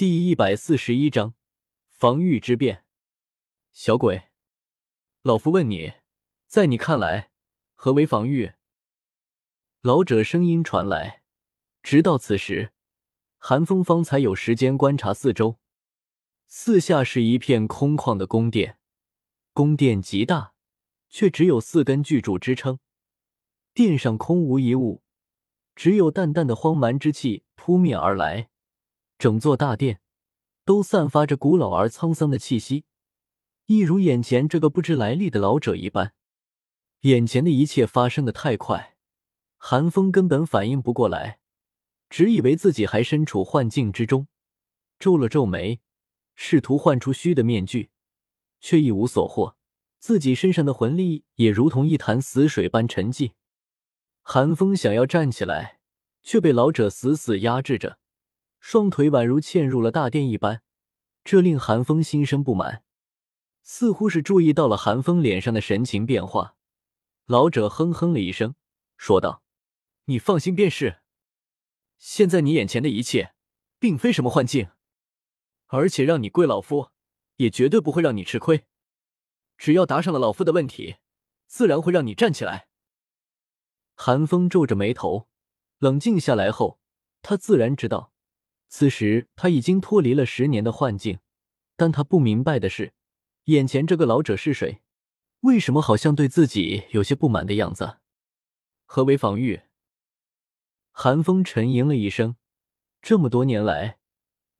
第一百四十一章防御之变。小鬼，老夫问你，在你看来，何为防御？老者声音传来。直到此时，韩风方才有时间观察四周。四下是一片空旷的宫殿，宫殿极大，却只有四根巨柱支撑。殿上空无一物，只有淡淡的荒蛮之气扑面而来。整座大殿都散发着古老而沧桑的气息，一如眼前这个不知来历的老者一般。眼前的一切发生的太快，韩风根本反应不过来，只以为自己还身处幻境之中，皱了皱眉，试图换出虚的面具，却一无所获。自己身上的魂力也如同一潭死水般沉寂。韩风想要站起来，却被老者死死压制着。双腿宛如嵌入了大殿一般，这令韩风心生不满。似乎是注意到了韩风脸上的神情变化，老者哼哼了一声，说道：“你放心便是。现在你眼前的一切，并非什么幻境，而且让你跪老夫，也绝对不会让你吃亏。只要答上了老夫的问题，自然会让你站起来。”韩风皱着眉头，冷静下来后，他自然知道。此时他已经脱离了十年的幻境，但他不明白的是，眼前这个老者是谁？为什么好像对自己有些不满的样子？何为防御？韩风沉吟了一声，这么多年来，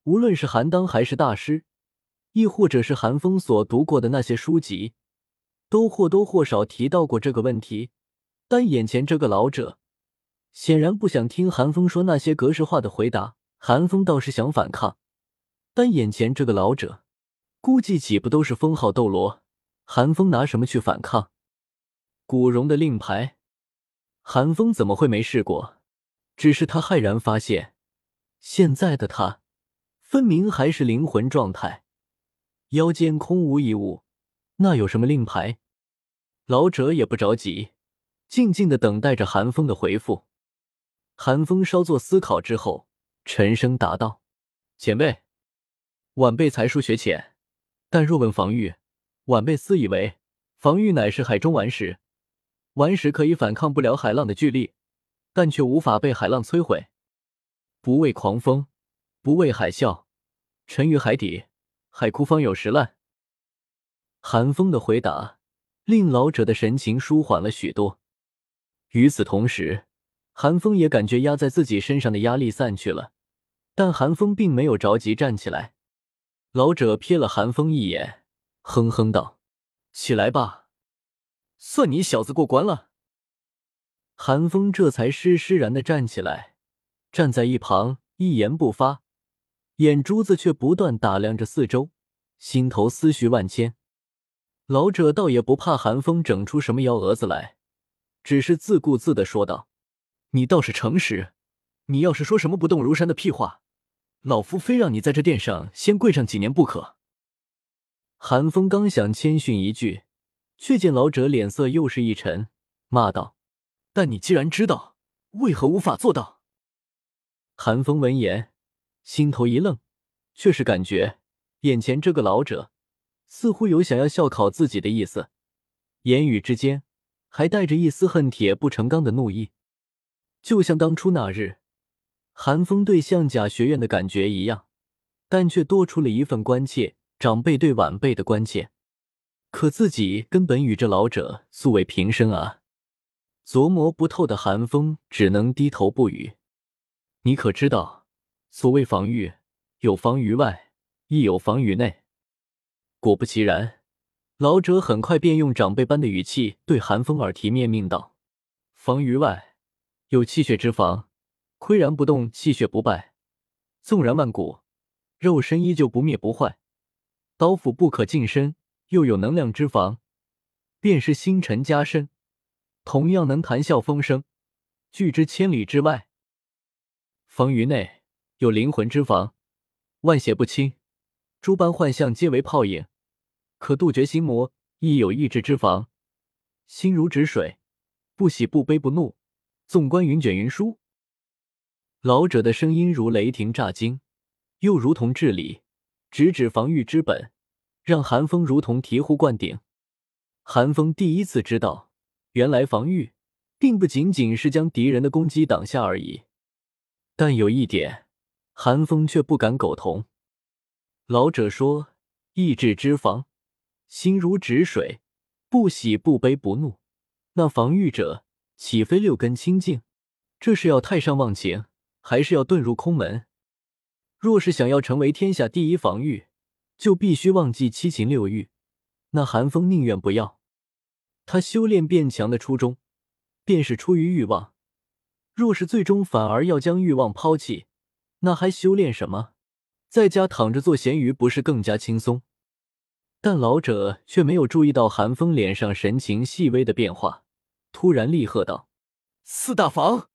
无论是韩当还是大师，亦或者是韩风所读过的那些书籍，都或多或少提到过这个问题。但眼前这个老者，显然不想听韩风说那些格式化的回答。韩风倒是想反抗，但眼前这个老者，估计岂不都是封号斗罗？韩风拿什么去反抗？古荣的令牌，韩风怎么会没试过？只是他骇然发现，现在的他，分明还是灵魂状态，腰间空无一物，那有什么令牌？老者也不着急，静静的等待着韩风的回复。韩风稍作思考之后。沉声答道：“前辈，晚辈才疏学浅，但若问防御，晚辈私以为防御乃是海中顽石，顽石可以反抗不了海浪的巨力，但却无法被海浪摧毁。不畏狂风，不畏海啸，沉于海底，海枯方有石烂。”寒风的回答令老者的神情舒缓了许多。与此同时，寒风也感觉压在自己身上的压力散去了。但韩风并没有着急站起来，老者瞥了韩风一眼，哼哼道：“起来吧，算你小子过关了。”韩风这才施施然的站起来，站在一旁一言不发，眼珠子却不断打量着四周，心头思绪万千。老者倒也不怕韩风整出什么幺蛾子来，只是自顾自的说道：“你倒是诚实，你要是说什么不动如山的屁话。”老夫非让你在这殿上先跪上几年不可。韩风刚想谦逊一句，却见老者脸色又是一沉，骂道：“但你既然知道，为何无法做到？”韩风闻言，心头一愣，却是感觉眼前这个老者似乎有想要笑考自己的意思，言语之间还带着一丝恨铁不成钢的怒意，就像当初那日。寒风对象甲学院的感觉一样，但却多出了一份关切，长辈对晚辈的关切。可自己根本与这老者素未平生啊！琢磨不透的寒风只能低头不语。你可知道，所谓防御，有防于外，亦有防于内。果不其然，老者很快便用长辈般的语气对寒风耳提面命道：“防于外，有气血之防。”岿然不动，气血不败；纵然万古，肉身依旧不灭不坏。刀斧不可近身，又有能量之防，便是星辰加身，同样能谈笑风生，拒之千里之外。防于内，有灵魂之防，万邪不侵，诸般幻象皆为泡影，可杜绝心魔；亦有意志之防，心如止水，不喜不悲不怒，纵观云卷云舒。老者的声音如雷霆炸惊，又如同至理，直指防御之本，让韩风如同醍醐灌顶。韩风第一次知道，原来防御并不仅仅是将敌人的攻击挡下而已。但有一点，韩风却不敢苟同。老者说：“意志之防，心如止水，不喜不悲不怒。那防御者，岂非六根清净？这是要太上忘情，还是要遁入空门？若是想要成为天下第一防御，就必须忘记七情六欲。那韩风宁愿不要。他修炼变强的初衷，便是出于欲望。”若是最终反而要将欲望抛弃，那还修炼什么？在家躺着做咸鱼，不是更加轻松？但老者却没有注意到韩风脸上神情细微的变化，突然厉喝道：“四大防，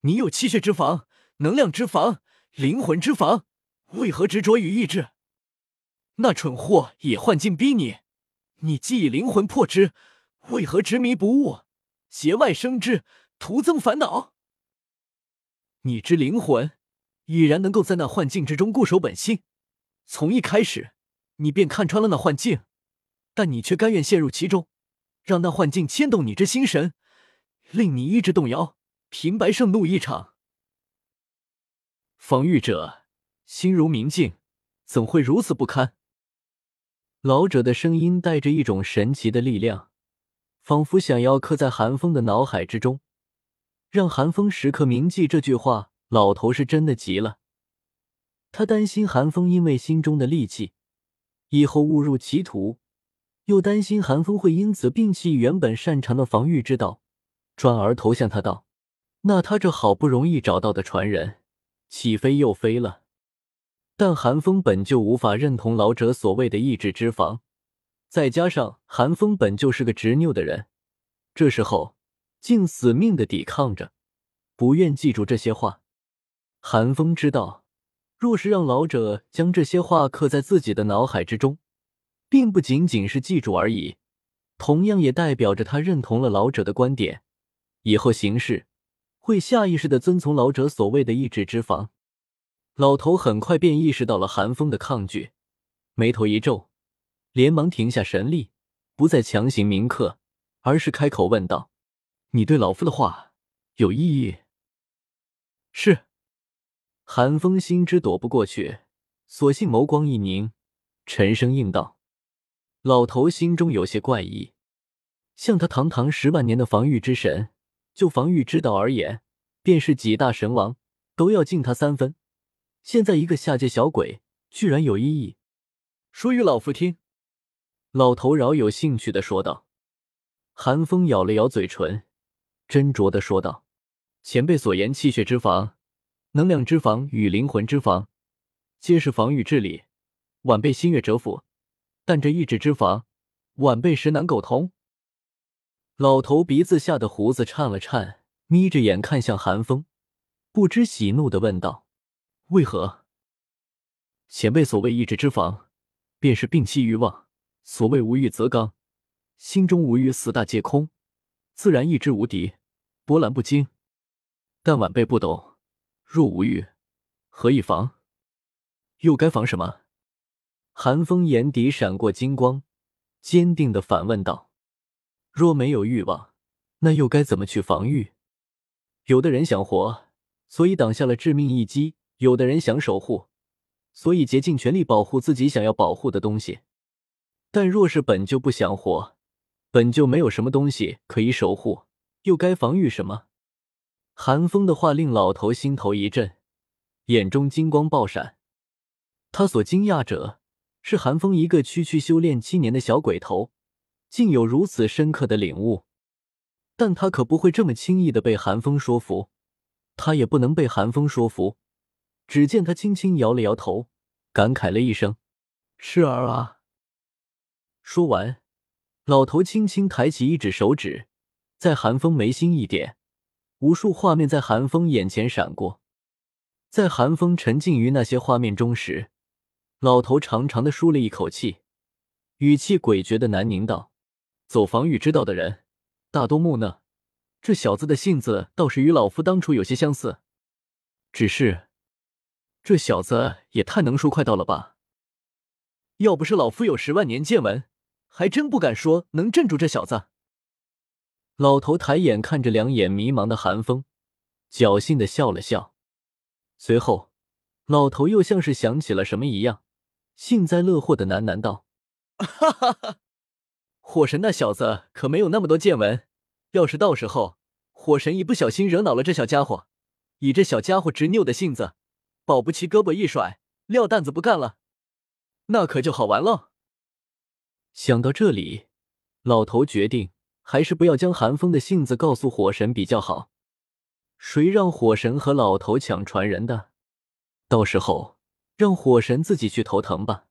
你有气血之防、能量之防、灵魂之防，为何执着于意志？那蠢货也幻境逼你，你既以灵魂破之，为何执迷不悟，节外生枝？”徒增烦恼。你之灵魂已然能够在那幻境之中固守本心，从一开始你便看穿了那幻境，但你却甘愿陷入其中，让那幻境牵动你之心神，令你意志动摇。平白盛怒一场，防御者心如明镜，怎会如此不堪？老者的声音带着一种神奇的力量，仿佛想要刻在寒风的脑海之中。让寒风时刻铭记这句话，老头是真的急了。他担心寒风因为心中的戾气，以后误入歧途，又担心韩风会因此摒弃原本擅长的防御之道，转而投向他道：“那他这好不容易找到的传人，岂非又飞了？”但韩风本就无法认同老者所谓的意志之防，再加上韩风本就是个执拗的人，这时候。竟死命的抵抗着，不愿记住这些话。韩风知道，若是让老者将这些话刻在自己的脑海之中，并不仅仅是记住而已，同样也代表着他认同了老者的观点，以后行事会下意识的遵从老者所谓的意志之防。老头很快便意识到了韩风的抗拒，眉头一皱，连忙停下神力，不再强行铭刻，而是开口问道。你对老夫的话有异议？是。韩风心知躲不过去，索性眸光一凝，沉声应道：“老头心中有些怪异，像他堂堂十万年的防御之神，就防御之道而言，便是几大神王都要敬他三分。现在一个下界小鬼居然有异议，说与老夫听。”老头饶有兴趣的说道。韩风咬了咬嘴唇。斟酌的说道：“前辈所言，气血之防、能量之防与灵魂之防，皆是防御之理，晚辈心悦折服。但这抑制之防，晚辈实难苟同。”老头鼻子下的胡子颤了颤，眯着眼看向寒风，不知喜怒的问道：“为何？”前辈所谓抑制之防，便是摒弃欲望。所谓无欲则刚，心中无欲，四大皆空，自然意志无敌。波澜不惊，但晚辈不懂。若无欲，何以防？又该防什么？寒风眼底闪过金光，坚定的反问道：“若没有欲望，那又该怎么去防御？有的人想活，所以挡下了致命一击；有的人想守护，所以竭尽全力保护自己想要保护的东西。但若是本就不想活，本就没有什么东西可以守护。”又该防御什么？韩风的话令老头心头一震，眼中金光爆闪。他所惊讶者是韩风一个区区修炼七年的小鬼头，竟有如此深刻的领悟。但他可不会这么轻易的被韩风说服，他也不能被韩风说服。只见他轻轻摇了摇头，感慨了一声：“是儿啊。”说完，老头轻轻抬起一指手指。在寒风眉心一点，无数画面在寒风眼前闪过。在寒风沉浸于那些画面中时，老头长长的舒了一口气，语气诡谲的南宁道：“走防御之道的人大多木讷，这小子的性子倒是与老夫当初有些相似。只是……这小子也太能说快道了吧！要不是老夫有十万年见闻，还真不敢说能镇住这小子。老头抬眼看着两眼迷茫的寒风，侥幸的笑了笑，随后，老头又像是想起了什么一样，幸灾乐祸的喃喃道：“哈哈哈，火神那小子可没有那么多见闻，要是到时候火神一不小心惹恼了这小家伙，以这小家伙执拗的性子，保不齐胳膊一甩，撂担子不干了，那可就好玩了。”想到这里，老头决定。还是不要将寒风的性子告诉火神比较好。谁让火神和老头抢传人的？到时候让火神自己去头疼吧。